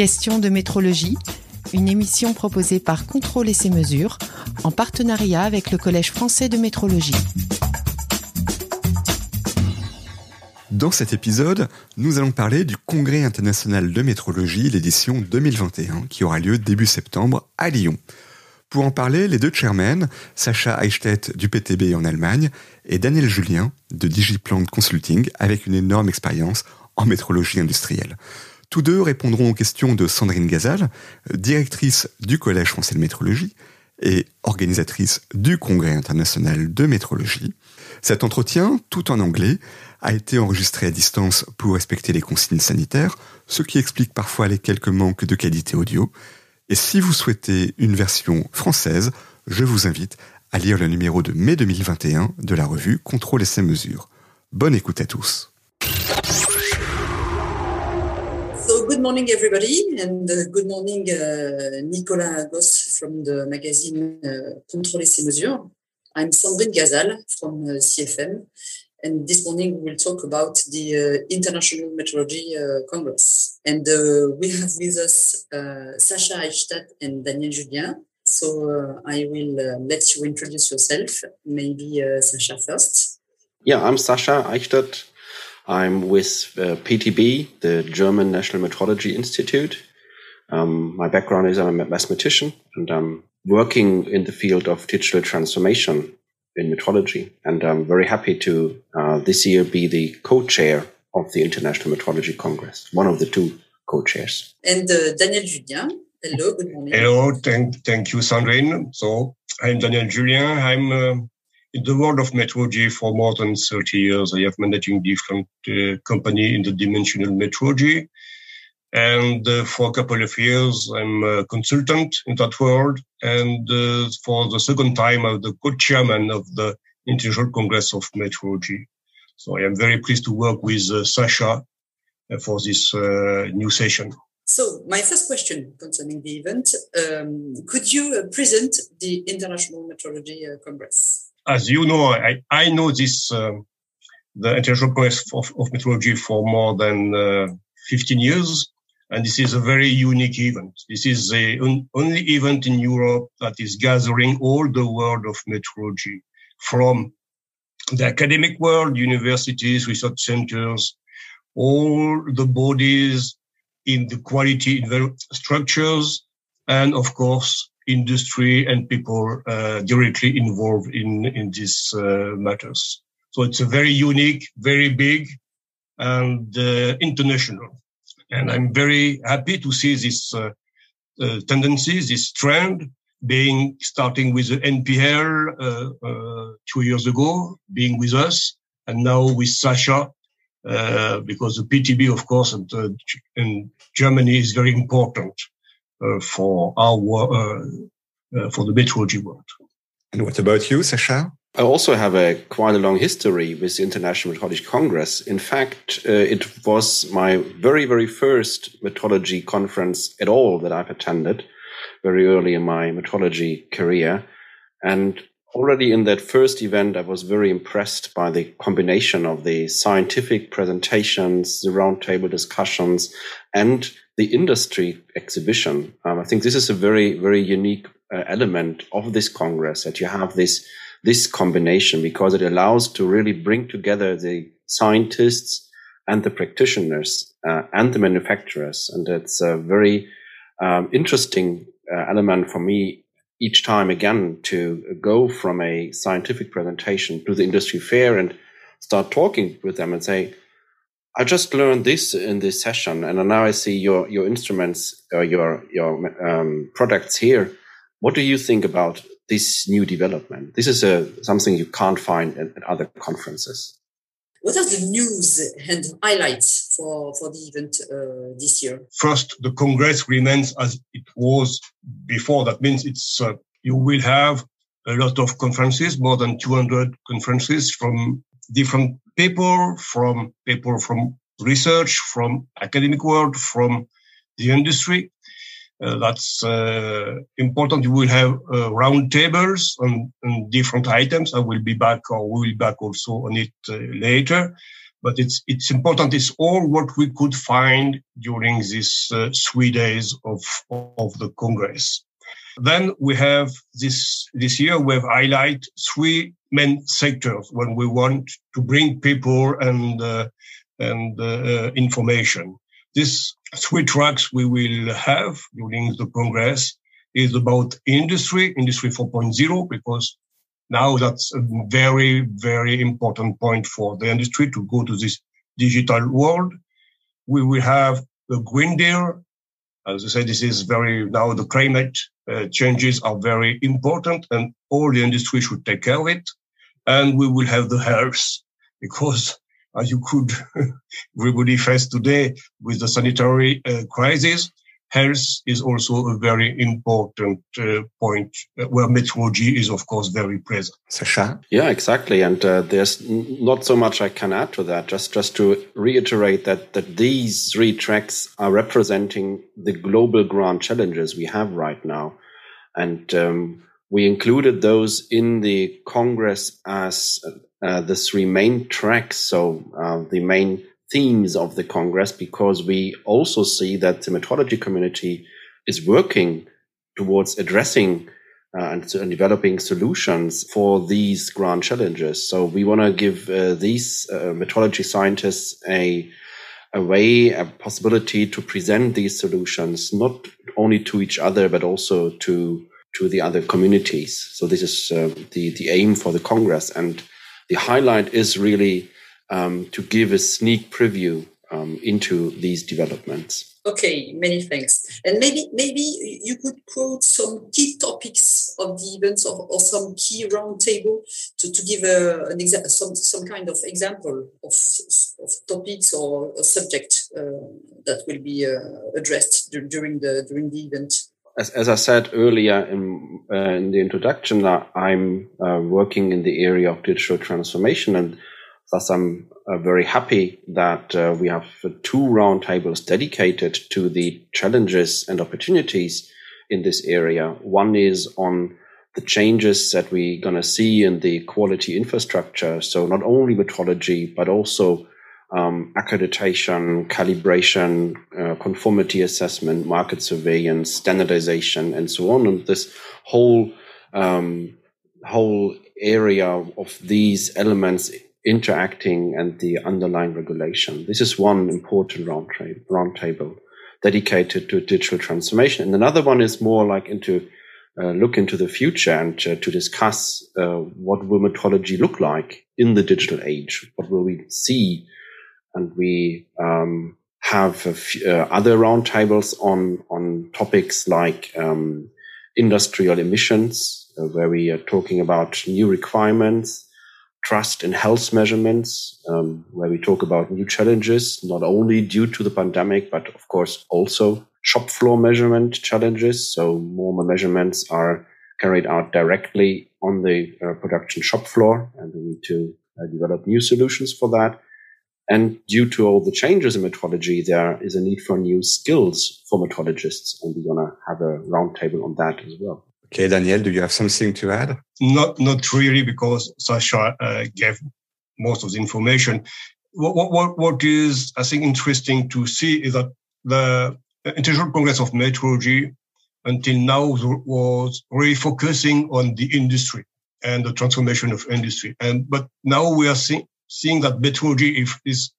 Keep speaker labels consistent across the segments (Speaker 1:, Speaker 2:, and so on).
Speaker 1: Question de métrologie, une émission proposée par Contrôle et ses mesures en partenariat avec le Collège français de métrologie.
Speaker 2: Dans cet épisode, nous allons parler du Congrès international de métrologie, l'édition 2021, qui aura lieu début septembre à Lyon. Pour en parler, les deux chairmen, Sacha Eichstätt du PTB en Allemagne et Daniel Julien de Digiplant Consulting avec une énorme expérience en métrologie industrielle. Tous deux répondront aux questions de Sandrine Gazal, directrice du Collège français de métrologie et organisatrice du Congrès international de métrologie. Cet entretien, tout en anglais, a été enregistré à distance pour respecter les consignes sanitaires, ce qui explique parfois les quelques manques de qualité audio. Et si vous souhaitez une version française, je vous invite à lire le numéro de mai 2021 de la revue Contrôle et ses mesures. Bonne écoute à tous.
Speaker 3: Good morning everybody and uh, good morning uh, Nicolas Goss from the magazine uh, Contrôle et ses mesures. I'm Sandrine Gazal from CFM and this morning we will talk about the International Metrology uh, Congress. And we have with us Sacha Eichstädt and Daniel Julien. So I will let you introduce yourself, maybe Sacha first.
Speaker 4: Yeah, I'm Sacha Eichstädt. I'm with PTB, the German National Metrology Institute. Um, my background is I'm a mathematician and I'm working in the field of digital transformation in metrology. And I'm very happy to uh, this year be the co-chair of the International Metrology Congress, one of the two co-chairs.
Speaker 3: And uh, Daniel Julien, hello, good morning.
Speaker 5: Hello, thank, thank you, Sandrine. So I'm Daniel Julien. I'm uh, in the world of metrology for more than 30 years. I have managing different uh, company in the dimensional metrology. And uh, for a couple of years, I'm a consultant in that world. And uh, for the second time, I'm the co-chairman of the International Congress of Metrology. So I am very pleased to work with uh, Sasha uh, for this uh, new session.
Speaker 3: So my first question concerning the event, um, could you uh, present the International Metrology Congress?
Speaker 5: As you know, I, I know this, um, the International Congress of, of Metrology for more than 15 years. And this is a very unique event. This is the only event in Europe that is gathering all the world of metrology from the academic world, universities, research centers, all the bodies in the quality structures, and of course, industry and people uh, directly involved in, in these uh, matters. So it's a very unique, very big, and uh, international. And I'm very happy to see this uh, uh, tendency, this trend being starting with the NPL uh, two years ago, being with us, and now with Sasha, because the PTB, of course, and, in Germany is very important Uh, for our uh, uh, for the metrology world.
Speaker 2: And what about you, Sasha?
Speaker 4: I also have a quite a long history with the International Metrology Congress. In fact, uh, it was my very, very first metrology conference at all that I've attended very early in my metrology career. And already in that first event, I was very impressed by the combination of the scientific presentations, the roundtable discussions, and the industry exhibition. Um, I think this is a very, very unique uh, element of this Congress that you have this this combination because it allows to really bring together the scientists and the practitioners uh, and the manufacturers. And it's a very um, interesting uh, element for me each time again to go from a scientific presentation to the industry fair and start talking with them and say, I just learned this in this session, and now I see your your instruments, uh, your your um, products here. What do you think about this new development. This is a, something you can't find at, at other conferences.
Speaker 3: What are the news and highlights for, for the event uh, this year?
Speaker 5: First, the Congress remains as it was before. That means it's uh, you will have a lot of conferences, more than 200 conferences from different people, from people from research, from academic world, from the industry. Uh, that's uh, important. You will have uh, round tables on, on, different items. I will be back or we will be back also on it uh, later. But it's it's important. It's all what we could find during these uh, three days of of the Congress. Then we have this this year we have highlight three main sectors when we want to bring people and uh, and uh, uh information. These three tracks we will have during the Congress is about industry, industry 4.0, because now that's a very, very important point for the industry to go to this digital world. We will have the Green Deal. As I said, this is very, now the climate uh, changes are very important and all the industry should take care of it. And we will have the health because as you could everybody face today with the sanitary uh, crisis, health is also a very important uh, point uh, where metrology is, of course, very present.
Speaker 2: Sasha?
Speaker 4: Yeah, exactly. And uh, there's not so much I can add to that. Just just to reiterate that that these three tracks are representing the global grand challenges we have right now, and um, we included those in the Congress as uh, the three main tracks. So uh, the main themes of the Congress because we also see that the metrology community is working towards addressing uh, and, and, developing solutions for these grand challenges. So we want to give uh, these uh, metrology scientists a a way, a possibility to present these solutions not only to each other but also to to the other communities. So this is uh, the the aim for the Congress, and the highlight is really um, to give a sneak preview um, into these developments.
Speaker 3: Okay, many thanks. And maybe maybe you could quote some key topics of the events or, or some key roundtable to, to give a, an exa- some some kind of example of, of topics or a subject uh, that will be uh, addressed during the during the event.
Speaker 4: As, as I said earlier in, uh, in the introduction, I'm uh, working in the area of digital transformation and Thus, I'm uh, very happy that uh, we have two roundtables dedicated to the challenges and opportunities in this area. One is on the changes that we're going to see in the quality infrastructure. So not only metrology, but also um, accreditation, calibration, uh, conformity assessment, market surveillance, standardization, and so on. And this whole um, whole area of these elements interacting and the underlying regulation. This is one important roundtable round table dedicated to digital transformation. And another one is more like into uh, look into the future and uh, to discuss uh, what will metrology look like in the digital age. What will we see? And we um, have uh, other roundtables on on topics like um, industrial emissions, uh, where we are talking about new requirements trust in health measurements, um, where we talk about new challenges, not only due to the pandemic, but of course also shop floor measurement challenges. So more measurements are carried out directly on the uh, production shop floor, and we need to uh, develop new solutions for that. And due to all the changes in metrology, there is a need for new skills for metrologists, and we're going to have a roundtable on that as well.
Speaker 2: Okay, Daniel, do you have something to add?
Speaker 5: Not, not really, because Sasha uh, gave most of the information. What, what, what is, I think, interesting to see is that the International Congress of Metrology until now was really focusing on the industry and the transformation of industry. And but now we are see, seeing that metrology is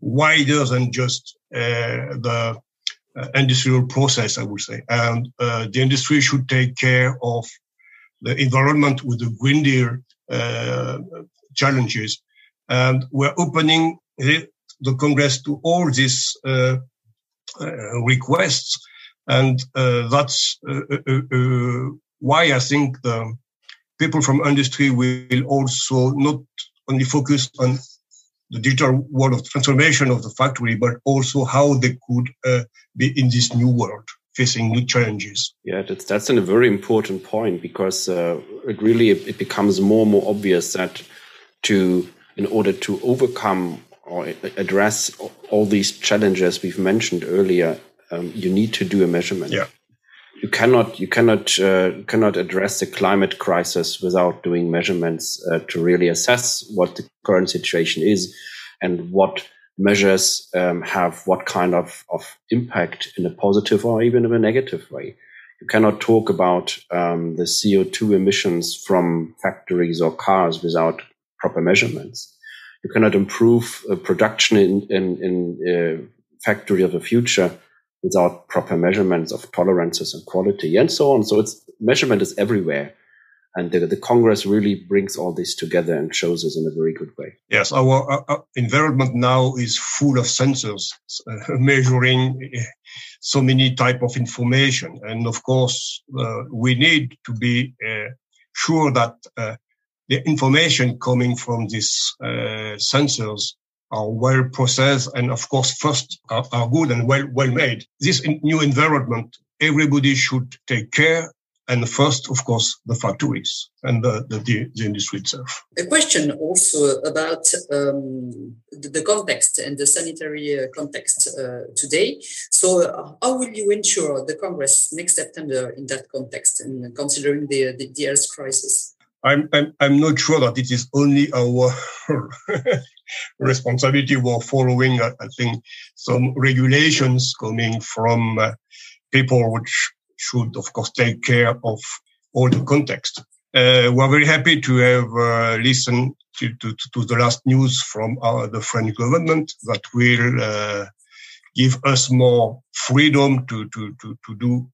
Speaker 5: wider than just uh, the uh, industrial process, I would say. And uh, the industry should take care of the environment with the Deal uh, challenges. And we're opening the, the Congress to all these uh, uh, requests. And uh, that's why I think the people from industry will also not only focus on the digital world of transformation of the factory, but also how they could uh, be in this new world facing new challenges.
Speaker 4: Yeah, that's that's a very important point because uh, it really it becomes more and more obvious that to in order to overcome or address all these challenges we've mentioned earlier, um, you need to do a measurement.
Speaker 5: Yeah.
Speaker 4: You cannot you cannot uh, cannot address the climate crisis without doing measurements uh, to really assess what the current situation is and what measures um, have what kind of, of impact in a positive or even in a negative way. You cannot talk about um, the CO2 emissions from factories or cars without proper measurements. You cannot improve uh, production in, in, in uh, factory of the future without proper measurements of tolerances and quality and so on. So it's measurement is everywhere. And the, the Congress really brings all this together and shows us in a very good way.
Speaker 5: Yes, our, environment now is full of sensors uh, measuring uh, so many type of information. And of course, uh, we need to be uh, sure that uh, the information coming from these uh, sensors are well processed and of course first are, are, good and well well made. This new environment, everybody should take care. And first, of course, the factories and the, the, the industry itself.
Speaker 3: A question also about um, the, the, context and the sanitary uh, context uh, today. So, uh, how will you ensure the Congress next September in that context and considering the, the, the health crisis?
Speaker 5: I'm, I'm, I'm not sure that it is only our responsibility. We're following, I, think, some regulations coming from uh, people which should, of course, take care of all the context. Uh, we're very happy to have uh, listened to, to, to, the last news from our, the French government that will uh, give us more freedom to, to, to, to do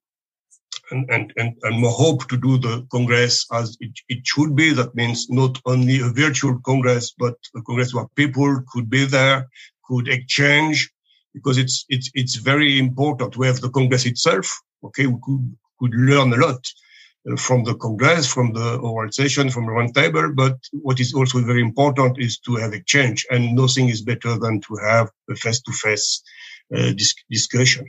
Speaker 5: and, and, and, and hope to do the Congress as it, it should be. That means not only a virtual Congress, but a Congress where people could be there, could exchange, because it's, it's, it's very important to have the Congress itself. Okay. We could, could learn a lot uh, from the Congress, from the oral session, from the round table. But what is also very important is to have exchange and nothing is better than to have a face to face discussion.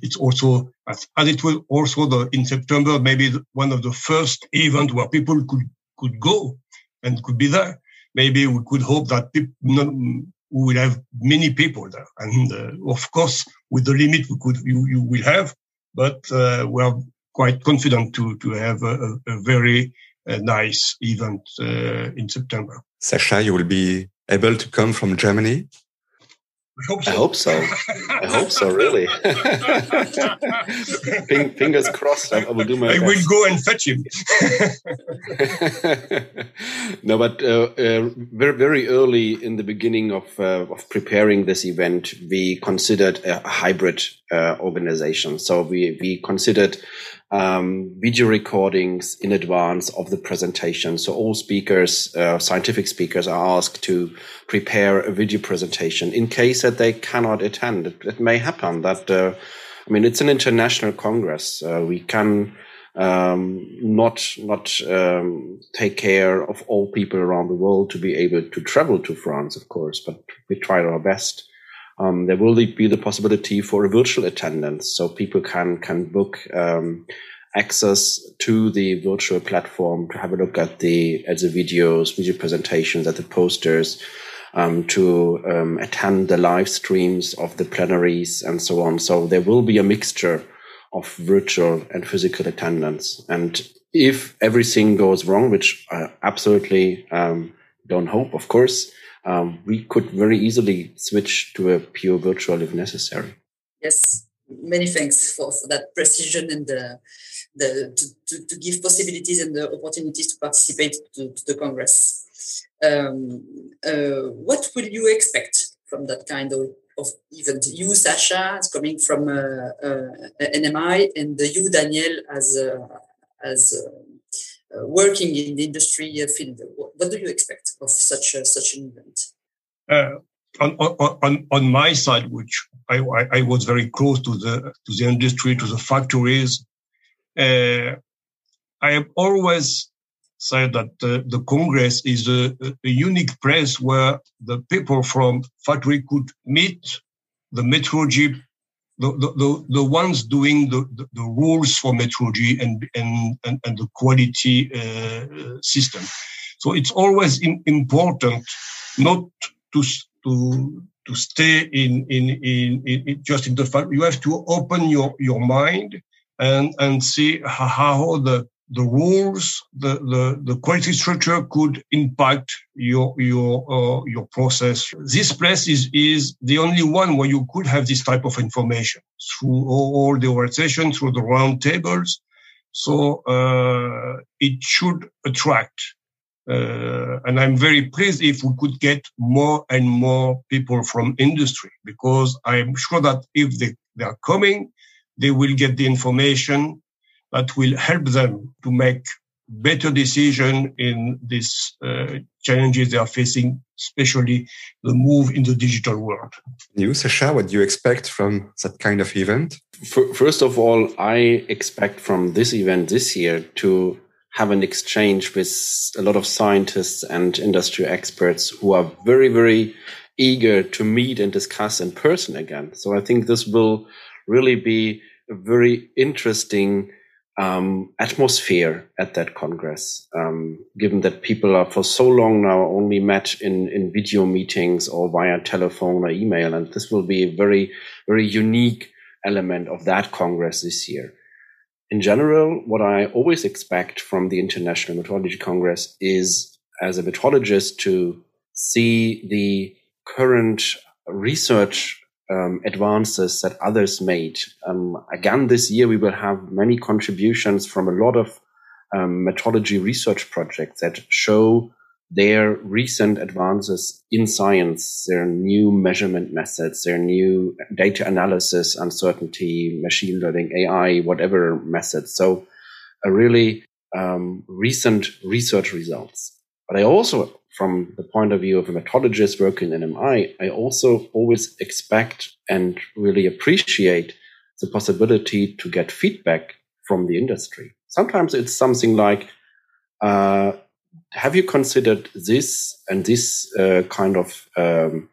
Speaker 5: It's also, as, as it was also the, in September, maybe one of the first event where people could, could go and could be there. Maybe we could hope that people, we will have many people there. And uh, of course, with the limit we could, you, you will have, but uh, we are quite confident to, to have a, a very uh, nice event uh, in September.
Speaker 2: Sasha, you will be able to come from Germany
Speaker 4: I hope so. I hope so. Really. Fingers crossed. I will do my.
Speaker 5: I best. will go and fetch him.
Speaker 4: no, but uh, uh, very very early in the beginning of uh, of preparing this event, we considered a hybrid uh, organization. So we we considered um, video recordings in advance of the presentation. So all speakers, uh, scientific speakers, are asked to prepare a video presentation in case that they cannot attend. It, it may happen that, uh, I mean, it's an international congress. Uh, we can um, not not um, take care of all people around the world to be able to travel to France, of course, but we tried our best. Um, there will be the possibility for a virtual attendance, so people can can book um, access to the virtual platform to have a look at the at the videos, video presentations, at the posters, um, to um, attend the live streams of the plenaries and so on. So there will be a mixture of virtual and physical attendance. And if everything goes wrong, which I absolutely um, don't hope, of course, um, we could very easily switch to a pure virtual if necessary.
Speaker 3: Yes, many thanks for, for that precision and the, the to, to, to, give possibilities and the opportunities to participate to, to the Congress. Um, uh, what will you expect from that kind of, of event? You, Sasha, is coming from uh, uh, NMI, and you, Daniel, as uh, as uh, working in the industry field. What do you expect of such a, such an event?
Speaker 5: Uh, on, on, on my side, which I, I, I, was very close to the to the industry, to the factories, uh, I have always said that uh, the Congress is a, a, unique place where the people from factory could meet the metrology the, the, the, ones doing the, the, the, rules for metrology and, and, and, and the quality uh, system. So it's always in, important not to, to, to stay in, in, in, in, just in the fact you have to open your, your mind and, and see how the, the rules, the, the, the quality structure could impact your, your, uh, your process. This place is, is the only one where you could have this type of information through all the organization, through the round tables. So, uh, it should attract uh, and I'm very pleased if we could get more and more people from industry because I'm sure that if they, they are coming, they will get the information that will help them to make better decision in these uh, challenges they are facing, especially the move in the digital world.
Speaker 2: You, Sasha, what do you expect from that kind of event?
Speaker 4: First of all, I expect from this event this year to have an exchange with a lot of scientists and industry experts who are very, very eager to meet and discuss in person again. So I think this will really be a very interesting um, atmosphere at that Congress, um, given that people are for so long now only met in, in video meetings or via telephone or email. And this will be a very, very unique element of that Congress this year in general, what I always expect from the International Metrology Congress is as a metrologist to see the current research um, advances that others made. Um, again, this year we will have many contributions from a lot of um, metrology research projects that show their recent advances in science, their new measurement methods, their new data analysis, uncertainty, machine learning, AI, whatever methods. So, a really um, recent research results. But I also, from the point of view of a metrologist working in NMI, I also always expect and really appreciate the possibility to get feedback from the industry. Sometimes it's something like, uh, have you considered this and this uh, kind of um,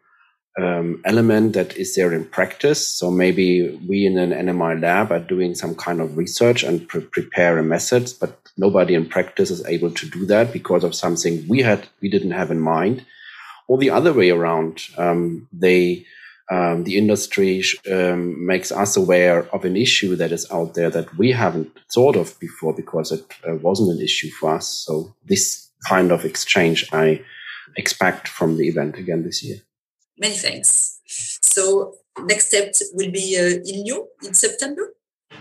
Speaker 4: um, element that is there in practice? So maybe we in an NMI lab are doing some kind of research and pre prepare a method, but nobody in practice is able to do that because of something we had we didn't have in mind, or the other way around. Um, they um, the industry um, makes us aware of an issue that is out there that we haven't thought of before because it uh, wasn't an issue for us. So this kind of exchange I expect from the event again this year.
Speaker 3: Many thanks. So next step will be uh, in Lyon in September.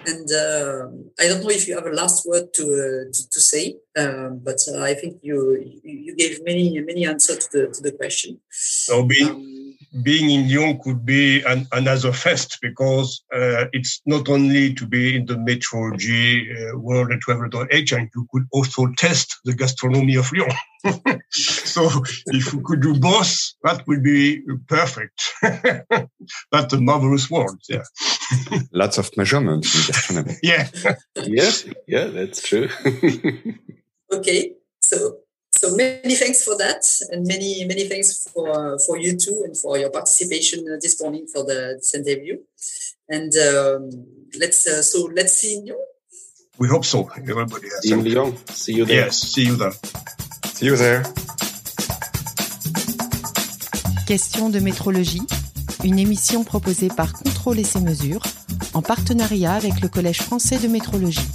Speaker 3: And uh, I don't know if you have a last word to uh, to, to, say, um, but uh, I think you you gave many many answers to the to the question.
Speaker 5: So um, being in Lyon could be an, another fest because uh, it's not only to be in the metrology uh, world at Travel.h, and you could also test the gastronomy of Lyon. so if we could do both, that would be perfect. That's a marvelous world. Yeah.
Speaker 2: Lots of measurements in gastronomy.
Speaker 5: yeah.
Speaker 4: yes. Yeah, that's true.
Speaker 3: okay. Many thanks for that, and many many thanks for for you too, and for your participation this morning for the this interview. And um, let's uh, so let's see Lyon.
Speaker 5: We hope so. Everybody.
Speaker 4: See you in Lyon. See you there.
Speaker 5: Yes. See you there.
Speaker 2: See you there.
Speaker 1: Question de métrologie, une émission proposée par Contrôle et ses mesures en partenariat avec le Collège français de métrologie.